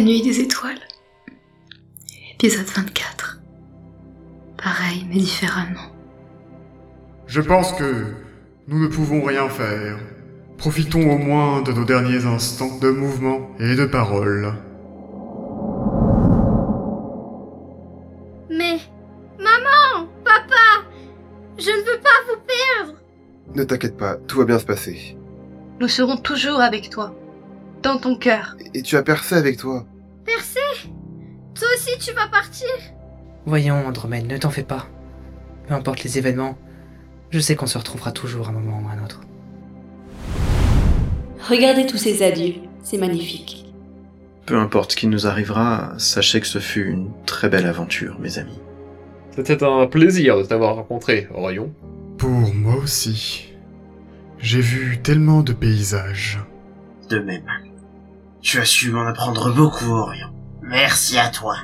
nuit des étoiles. Épisode 24. Pareil, mais différemment. Je pense que nous ne pouvons rien faire. Profitons au moins de nos derniers instants de mouvement et de parole. Mais... Maman Papa Je ne veux pas vous perdre Ne t'inquiète pas, tout va bien se passer. Nous serons toujours avec toi. Dans ton cœur. Et tu as Percé avec toi. Toi aussi tu vas partir Voyons, Andromède, ne t'en fais pas. Peu importe les événements, je sais qu'on se retrouvera toujours un moment ou un autre. Regardez tous ces adieux, c'est magnifique. Peu importe ce qui nous arrivera, sachez que ce fut une très belle aventure, mes amis. C'était un plaisir de t'avoir rencontré, Orion. Pour moi aussi. J'ai vu tellement de paysages. De même. Tu as su m'en apprendre beaucoup, Orion. Merci à toi.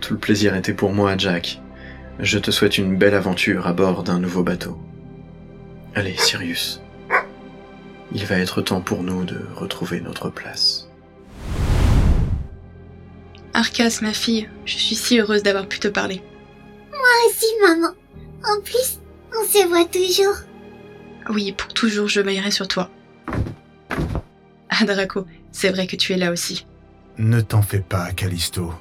Tout le plaisir était pour moi, Jack. Je te souhaite une belle aventure à bord d'un nouveau bateau. Allez, Sirius. Il va être temps pour nous de retrouver notre place. Arcas, ma fille, je suis si heureuse d'avoir pu te parler. Moi aussi, maman. En plus, on se voit toujours. Oui, pour toujours, je veillerai sur toi. Ah, Draco, c'est vrai que tu es là aussi. Ne t'en fais pas, Callisto.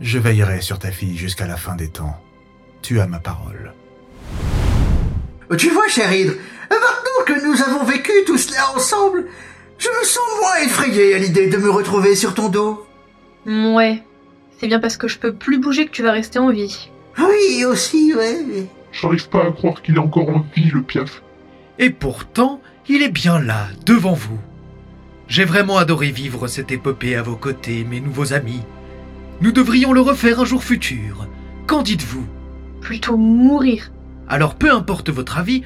Je veillerai sur ta fille jusqu'à la fin des temps. Tu as ma parole. Tu vois, cher Hydre, maintenant que nous avons vécu tout cela ensemble, je me sens moins effrayé à l'idée de me retrouver sur ton dos. Ouais. C'est bien parce que je peux plus bouger que tu vas rester en vie. Oui, aussi, ouais. J'arrive pas à croire qu'il est encore en vie, le piaf. Et pourtant, il est bien là, devant vous. J'ai vraiment adoré vivre cette épopée à vos côtés, mes nouveaux amis. Nous devrions le refaire un jour futur. Qu'en dites-vous? Plutôt mourir. Alors peu importe votre avis,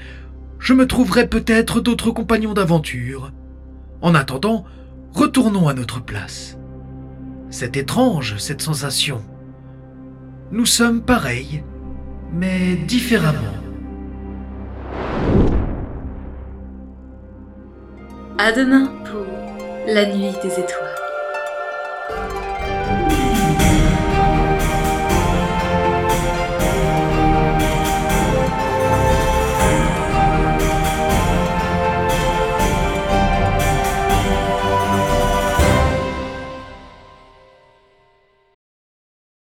je me trouverai peut-être d'autres compagnons d'aventure. En attendant, retournons à notre place. C'est étrange, cette sensation. Nous sommes pareils, mais différemment. À demain pour la nuit des étoiles.